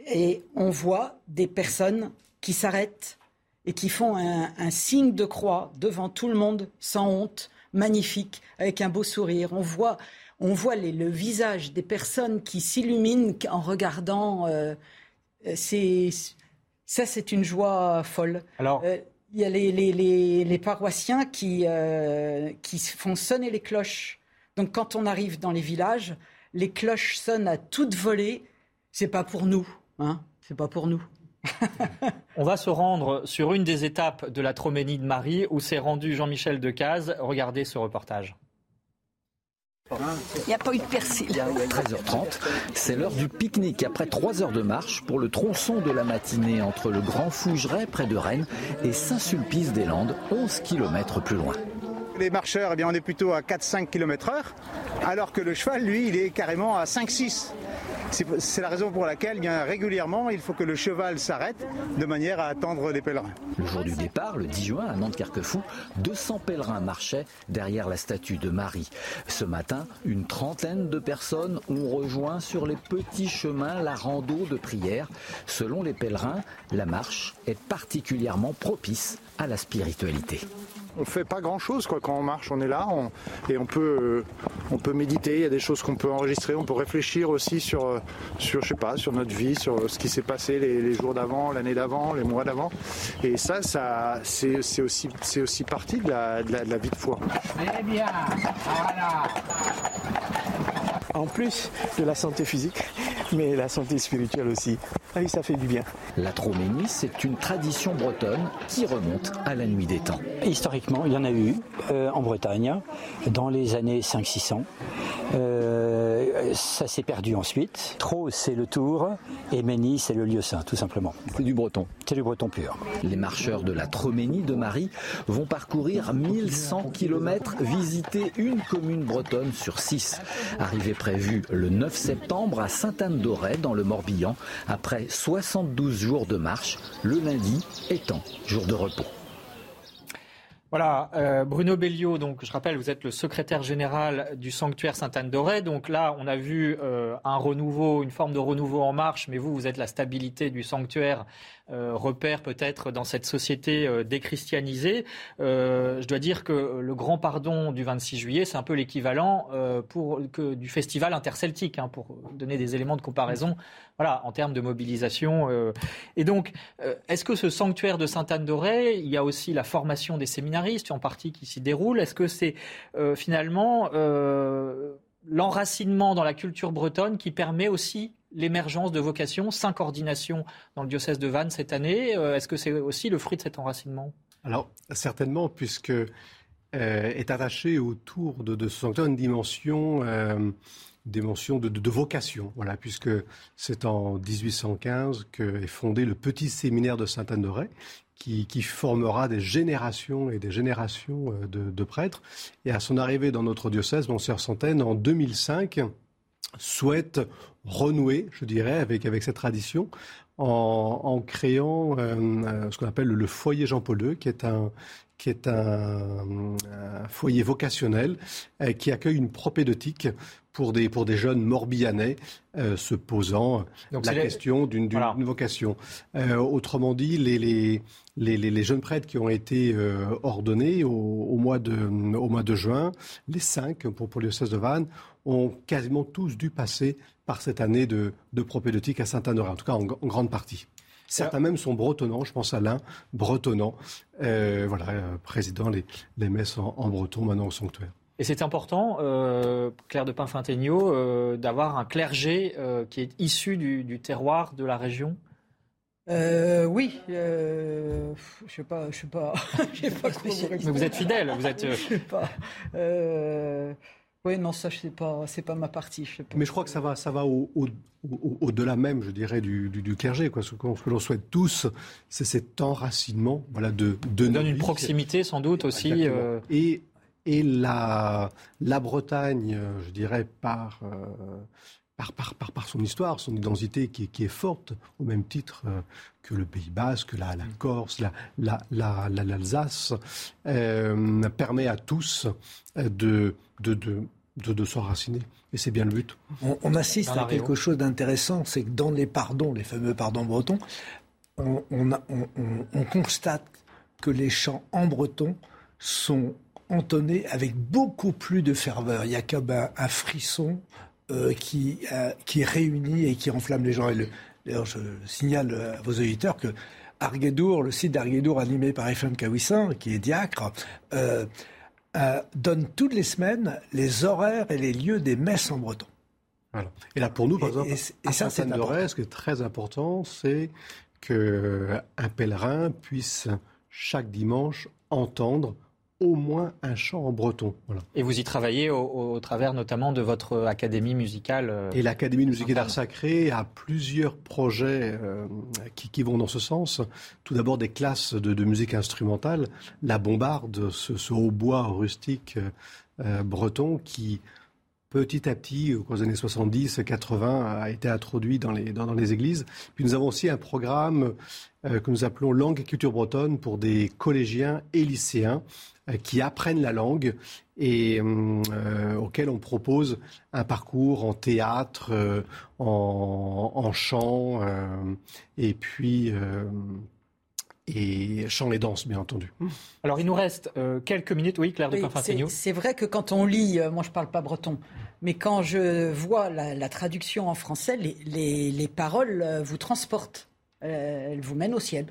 Et on voit des personnes qui s'arrêtent, et qui font un, signe de croix devant tout le monde, sans honte, magnifique, avec un beau sourire. On voit, on voit le visage des personnes qui s'illuminent en regardant. Euh, c'est, ça, c'est une joie folle.
Alors.
Euh, il y a les, les, les, paroissiens qui, euh, qui font sonner les cloches. Donc, quand on arrive dans les villages, les cloches sonnent à toute volée. C'est pas pour nous, hein. C'est pas pour nous.
On va se rendre sur une des étapes de la Troménie de Marie où s'est rendu Jean-Michel Decaze. Regardez ce reportage.
Il n'y a pas eu de persil.
13h30, c'est l'heure du pique-nique après 3 heures de marche pour le tronçon de la matinée entre le Grand Fougeret près de Rennes et Saint-Sulpice-des-Landes, 11 km plus loin.
Les marcheurs, eh bien, on est plutôt à 4-5 km heure, alors que le cheval, lui, il est carrément à 5-6. C'est la raison pour laquelle, bien régulièrement, il faut que le cheval s'arrête de manière à attendre les pèlerins.
Le jour du départ, le 10 juin, à Nantes-Carquefou, 200 pèlerins marchaient derrière la statue de Marie. Ce matin, une trentaine de personnes ont rejoint sur les petits chemins la rando de prière. Selon les pèlerins, la marche est particulièrement propice à la spiritualité
on fait pas grand chose quoi. Quand on marche on est là et on peut euh, on peut méditer. Il y a des choses qu'on peut enregistrer. On peut réfléchir aussi sur euh, sur je sais pas sur notre vie sur ce qui s'est passé les, jours d'avant l'année d'avant les mois d'avant. Et ça ça c'est aussi c'est aussi partie de la, de la, vie de foi.
Eh bien. Voilà.
En plus de la santé physique mais la santé spirituelle aussi. Ah oui, ça fait du bien.
La troménie, c'est une tradition bretonne qui remonte à la nuit des temps.
Historiquement, il y en a eu euh, en Bretagne dans les années 5-600. Euh, ça s'est perdu ensuite. Trot, c'est le Tour et Mény, c'est le lieu saint, tout simplement.
C'est du breton.
C'est du breton pur.
Les marcheurs de la Troménie de Marie vont parcourir 1100 km, visiter une commune bretonne sur six. Arrivée prévue le 9 septembre à Sainte-Anne-d'Auray, dans le Morbihan, après 72 jours de marche, le lundi étant jour de repos.
Voilà, euh, Bruno Bellio, donc je rappelle, vous êtes le secrétaire général du sanctuaire Sainte-Anne-d'Auray. Donc là, on a vu euh, un renouveau, une forme de renouveau en marche, mais vous, vous êtes la stabilité du sanctuaire repère peut-être dans cette société euh, déchristianisée. Euh, je dois dire que le grand pardon du 26 juillet, c'est un peu l'équivalent du festival interceltique, hein, pour donner des éléments de comparaison. Voilà, en termes de mobilisation. Et donc, est-ce que ce sanctuaire de Sainte-Anne-d'Auray, il y a aussi la formation des séminaristes en partie qui s'y déroule. Est-ce que c'est finalement l'enracinement dans la culture bretonne qui permet aussi l'émergence de vocations, cinq ordinations dans le diocèse de Vannes cette année. Euh, est-ce que c'est aussi le fruit de cet enracinement?
Alors, certainement, puisque euh, est attachée autour de, de ce sanctuaire une dimension, euh, de, vocation, voilà, puisque c'est en 1815 qu'est fondé le petit séminaire de Saint-Anne-de-Ray, qui, formera des générations et des générations de, prêtres. Et à son arrivée dans notre diocèse, Monseigneur Centaine, en 2005, souhaite renouer, je dirais, avec, avec cette tradition en, créant euh, euh, ce qu'on appelle le foyer Jean-Paul II, qui est un, qui est un, foyer vocationnel euh, qui accueille une propédeutique pour des, pour des jeunes morbihanais se posant la question d'une vocation. autrement dit, les, les, les, les, jeunes prêtres qui ont été ordonnés au, au, mois de, au mois de juin, les cinq pour, pour le diocèse de Vannes, ont quasiment tous dû passer par cette année de, de propédeutique à Saint-Honoré, en tout cas en, grande partie. Certains même sont bretonnants, je pense à l'un, bretonnant, euh, voilà, euh, président les, les messes en, breton maintenant au sanctuaire.
Et c'est important, euh, Claire de Pinfintegno, euh, d'avoir un clergé qui est issu du, terroir de la région?
Oui, je sais pas, je sais pas,
sais pas Mais vous êtes fidèle, vous êtes.
je sais pas. Oui, non, ça, c'est pas, c'est pas ma partie.
Mais je crois que ça va, ça va au, au, delà même, je dirais, du, du, clergé. Quoi. Ce, que, l'on souhaite tous, c'est cet enracinement, voilà, de, de
donne une proximité, sans doute aussi.
Euh, et et la, la Bretagne, je dirais, par, euh, par, par, par, par, son histoire, son identité qui, qui, est forte, au même titre euh, que le Pays Basque, la, la Corse, l'Alsace, la, la, permet à tous de, de, de de, de s'enraciner. Et c'est bien le but.
On, assiste à quelque chose d'intéressant, c'est que dans les pardons, les fameux pardons bretons, on, on, constate que les chants en breton sont entonnés avec beaucoup plus de ferveur. Il y a comme un, frisson euh, qui, euh, qui réunit et qui enflamme les gens. D'ailleurs, je signale à vos auditeurs que Arguedour, le site d'Arguedour animé par Ephraim Kawissin, qui est diacre, euh, euh, donne toutes les semaines les horaires et les lieux des messes en breton.
Et là, pour nous, par exemple, et, ça, c'est de ce qui est très important, c'est qu'un pèlerin puisse chaque dimanche entendre au moins un chant en breton.
Et vous y travaillez au, travers notamment de votre académie musicale euh,
Et l'Académie musicale d'art sacré a plusieurs projets euh, qui, vont dans ce sens. Tout d'abord des classes de, musique instrumentale. La bombarde, ce, hautbois rustique euh, breton qui petit à petit, aux années 70-80, a été introduit dans les, églises. Puis nous avons aussi un programme que nous appelons Langue et culture bretonne pour des collégiens et lycéens euh, qui apprennent la langue et euh, auxquels on propose un parcours en théâtre, euh, en, chant et puis et chant et danse, bien entendu.
Alors, il nous reste quelques minutes. Oui, Claire de
oui, C'est vrai que quand on lit, moi je ne parle pas breton, mais quand je vois la, traduction en français, les, les paroles vous transportent. elles vous mènent au ciel.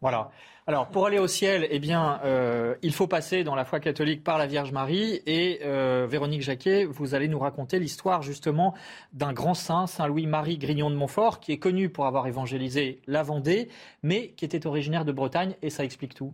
Voilà. Alors, pour aller au ciel, eh bien, euh, il faut passer dans la foi catholique par la Vierge Marie. Et euh, Véronique Jacquet, vous allez nous raconter l'histoire justement d'un grand saint, Saint Louis-Marie Grignon de Montfort, qui est connu pour avoir évangélisé la Vendée, mais qui était originaire de Bretagne. Et ça explique tout.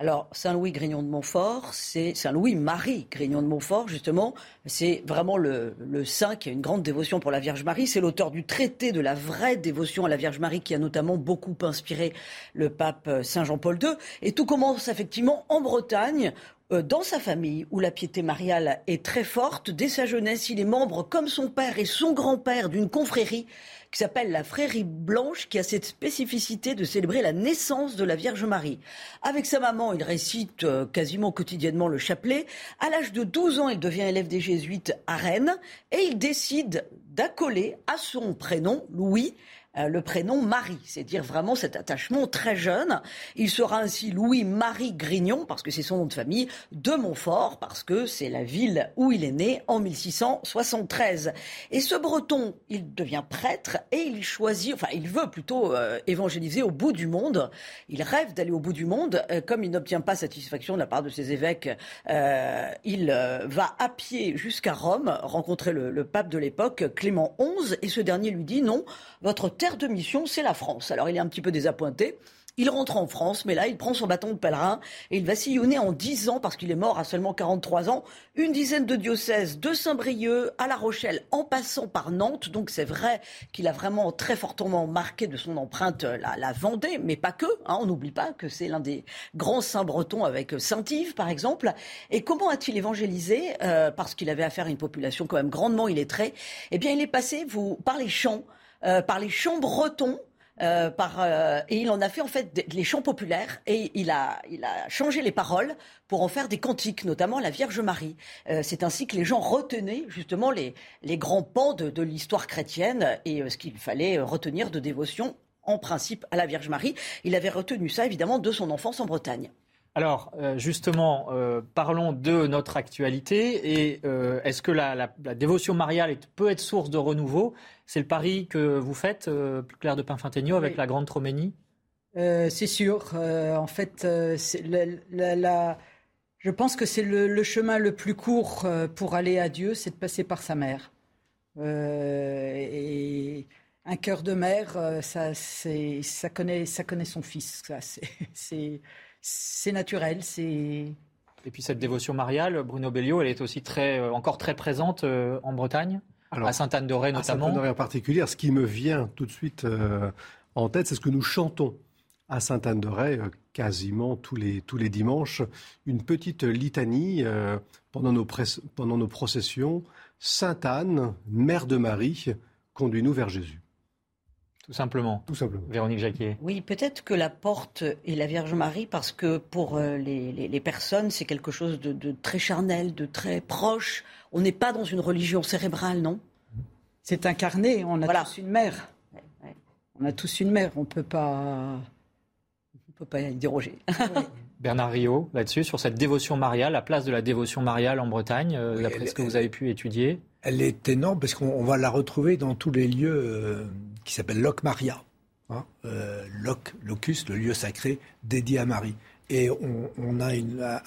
Alors, Saint-Louis Grignon de Montfort, c'est Saint-Louis-Marie Grignon de Montfort, justement, c'est vraiment le, saint qui a une grande dévotion pour la Vierge Marie. C'est l'auteur du traité de la vraie dévotion à la Vierge Marie qui a notamment beaucoup inspiré le pape euh, Saint Jean-Paul II. Et tout commence effectivement en Bretagne, euh, dans sa famille, où la piété mariale est très forte. Dès sa jeunesse, il est membre, comme son père et son grand-père, d'une confrérie qui s'appelle la Frérie Blanche, qui a cette spécificité de célébrer la naissance de la Vierge Marie. Avec sa maman, il récite euh, quasiment quotidiennement le chapelet. À l'âge de 12 ans, il devient élève des jésuites à Rennes et il décide d'accoler à son prénom, Louis, le prénom Marie. C'est dire vraiment cet attachement très jeune. Il sera ainsi Louis-Marie Grignon, parce que c'est son nom de famille, de Montfort, parce que c'est la ville où il est né en 1673. Et ce breton, il devient prêtre et il choisit, enfin il veut plutôt euh, évangéliser au bout du monde. Il rêve d'aller au bout du monde. Euh, comme il n'obtient pas satisfaction de la part de ses évêques, il va à pied jusqu'à Rome rencontrer le, le pape de l'époque, Clément XI, et ce dernier lui dit non, votre terre de mission, c'est la France. Alors il est un petit peu désappointé. Il rentre en France, mais là, il prend son bâton de pèlerin et il va sillonner en dix ans, parce qu'il est mort à seulement 43 ans, une dizaine de diocèses, de Saint-Brieuc à La Rochelle, en passant par Nantes. Donc c'est vrai qu'il a vraiment très fortement marqué de son empreinte la, Vendée, mais pas que. Hein. on n'oublie pas que c'est l'un des grands saints bretons avec Saint-Yves, par exemple. Et comment a-t-il évangélisé euh, Parce qu'il avait affaire à une population quand même grandement illettrée? Eh bien, il est passé vous, par les champs euh, par les chants bretons. Euh, par, euh, et il en a fait en fait les chants populaires et il a, il a changé les paroles pour en faire des cantiques, notamment la Vierge Marie. c'est ainsi que les gens retenaient justement les, les grands pans de, l'histoire chrétienne et ce qu'il fallait retenir de dévotion en principe à la Vierge Marie. Il avait retenu ça évidemment de son enfance en Bretagne.
Alors, justement, parlons de notre actualité. Et est-ce que la, dévotion mariale peut être source de renouveau? C'est le pari que vous faites, Claire de Pinfintegno, avec la Grande Troménie
C'est sûr. en fait, je pense que c'est le, chemin le plus court pour aller à Dieu, c'est de passer par sa mère. et un cœur de mère, ça, ça, connaît, ça connaît son fils. c'est naturel, c'est.
Et puis cette dévotion mariale, Bruno Bellio, elle est aussi très, euh, encore très présente euh, en Bretagne, à Sainte-Anne-de-Ré notamment. À
Sainte-Anne-de-Ré en particulier. Ce qui me vient tout de suite euh, en tête, c'est ce que nous chantons à Sainte-Anne-de-Ré quasiment tous les, tous les dimanches. Une petite litanie pendant, nos pendant nos processions. Sainte-Anne, Mère de Marie, conduis-nous vers Jésus.
Tout simplement.
Tout simplement.
Véronique Jacquier.
Oui, peut-être que la porte est la Vierge Marie parce que pour euh, les, personnes, c'est quelque chose de, très charnel, de très proche. On n'est pas dans une religion cérébrale, non?
C'est incarné. On a tous une mère. On a tous une mère. On peut pas. On peut pas y déroger.
Bernard Rio, là-dessus, sur cette dévotion mariale, la place de la dévotion mariale en Bretagne, euh, d'après ce que vous avez pu étudier
Elle est énorme parce qu'on va la retrouver dans tous les lieux euh, qui s'appelle Loc Maria. Hein, euh, Loc, locus, le lieu sacré dédié à Marie. Et on, a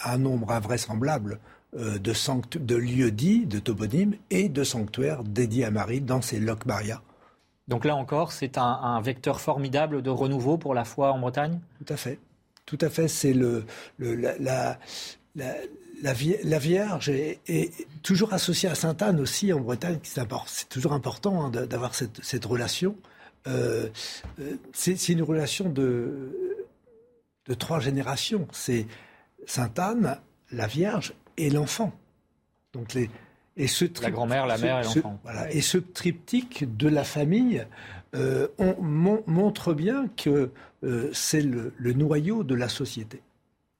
un nombre invraisemblable euh, de, de lieux dits, de toponymes et de sanctuaires dédiés à Marie dans ces Loc Maria.
Donc là encore, c'est un, vecteur formidable de renouveau pour la foi en Bretagne?
Tout à fait. Tout à fait. C'est le, la, la, Vierge est, toujours associée à Sainte Anne aussi en Bretagne. C'est toujours important hein, d'avoir cette, relation. Euh, euh, c'est une relation de, de trois générations. C'est Sainte Anne, la Vierge et l'enfant. Donc les,
et ce la grand-mère, la mère et l'enfant.
Voilà, et ce triptyque de la famille euh, on, montre bien que c'est le, le noyau de la société.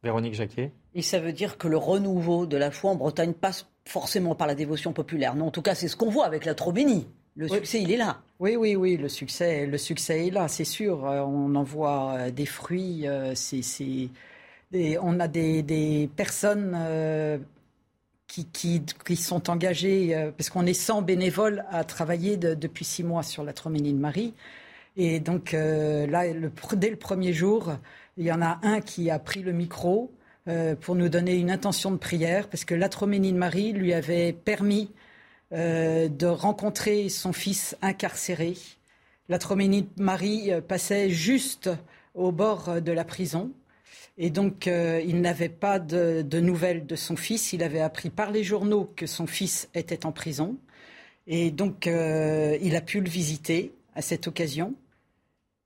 Véronique Jacquet
et ça veut dire que le renouveau de la foi en Bretagne passe forcément par la dévotion populaire. Non, en tout cas, c'est ce qu'on voit avec la Trobénie. Le succès, il est là.
Oui, oui, oui, le succès, le succès est là, c'est sûr. Euh, on en voit euh, des fruits. Euh, on a des, personnes qui, qui, sont engagées, parce qu'on est 100 bénévoles à travailler depuis six mois sur la Troménie de Marie. Et donc là, dès le premier jour, il y en a un qui a pris le micro euh, pour nous donner une intention de prière, parce que l'atroménie de Marie lui avait permis euh, de rencontrer son fils incarcéré. L'atroménie de Marie euh, passait juste au bord de la prison. Et donc, il n'avait pas de, nouvelles de son fils. Il avait appris par les journaux que son fils était en prison. Et donc, il a pu le visiter à cette occasion.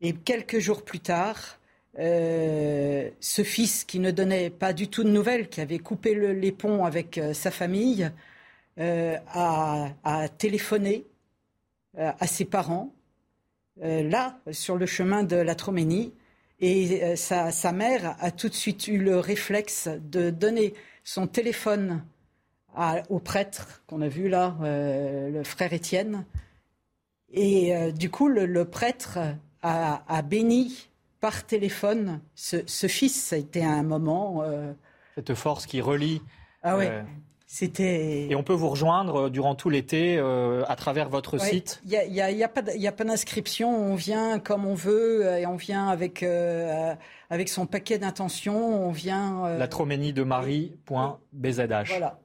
Et quelques jours plus tard, euh, ce fils qui ne donnait pas du tout de nouvelles, qui avait coupé les ponts avec euh, sa famille, euh, a, téléphoné à ses parents, là, sur le chemin de la Troménie. Et sa, sa, mère a tout de suite eu le réflexe de donner son téléphone au prêtre qu'on a vu là, le frère Étienne. Et du coup, le, prêtre a, a béni par téléphone ce, fils. Ça a été un moment. Euh,
Cette force qui relie.
Ah oui. Euh, c'était.
Et on peut vous rejoindre euh, durant tout l'été à travers votre site
Il n'y a, y a, pas d'inscription. On vient comme on veut et on vient avec, avec son paquet d'intentions. On vient.
La troménie de Marie.bzh. Voilà.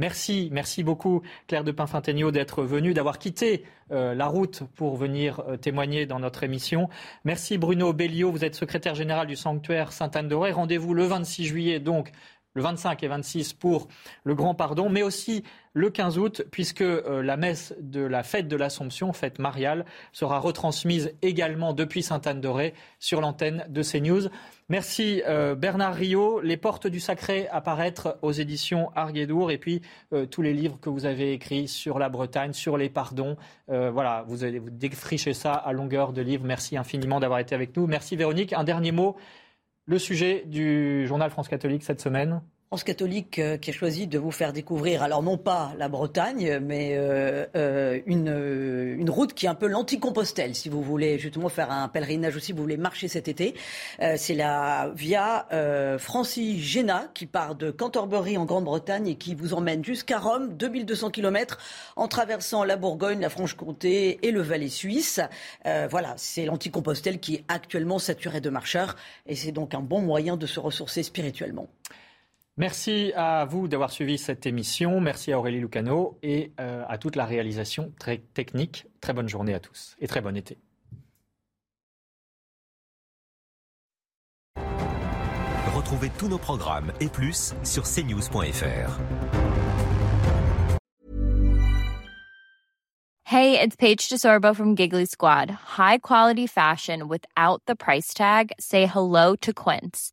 Merci, merci beaucoup Claire de Pinfintegno d'être venue, d'avoir quitté euh, la route pour venir euh, témoigner dans notre émission. Merci Bruno Bellio, vous êtes secrétaire général du sanctuaire Sainte-Anne-de-Ré. Rendez-vous le 26 juillet donc le 25 et 26 pour le grand pardon, mais aussi le 15 août, puisque euh, la messe de la fête de l'Assomption, fête mariale, sera retransmise également depuis Sainte-Anne-de-Ré sur l'antenne de CNews. Merci euh, Bernard Rio. Les portes du sacré apparaître aux éditions Arguedour et puis euh, tous les livres que vous avez écrits sur la Bretagne, sur les pardons. voilà, vous allez vous défricher ça à longueur de livres. Merci infiniment d'avoir été avec nous. Merci Véronique. Un dernier mot le sujet du journal France catholique cette semaine
Catholique euh, qui a choisi de vous faire découvrir, alors non pas la Bretagne, mais euh, euh, une, route qui est un peu l'anti-Compostelle, si vous voulez justement faire un pèlerinage aussi, vous voulez marcher cet été. c'est la Via Francis Géna qui part de Canterbury en Grande-Bretagne et qui vous emmène jusqu'à Rome, 2200 km, en traversant la Bourgogne, la Franche-Comté et le Valais suisse. voilà, c'est l'anti-Compostelle qui est actuellement saturé de marcheurs et c'est donc un bon moyen de se ressourcer spirituellement.
Merci à vous d'avoir suivi cette émission. Merci à Aurélie Lucano et euh, à toute la réalisation très technique. Très bonne journée à tous et très bon été.
Retrouvez tous nos programmes et plus sur cnews.fr.
Hey, it's Paige DeSorbo from Giggly Squad. High quality fashion without the price tag. Say hello to Quince.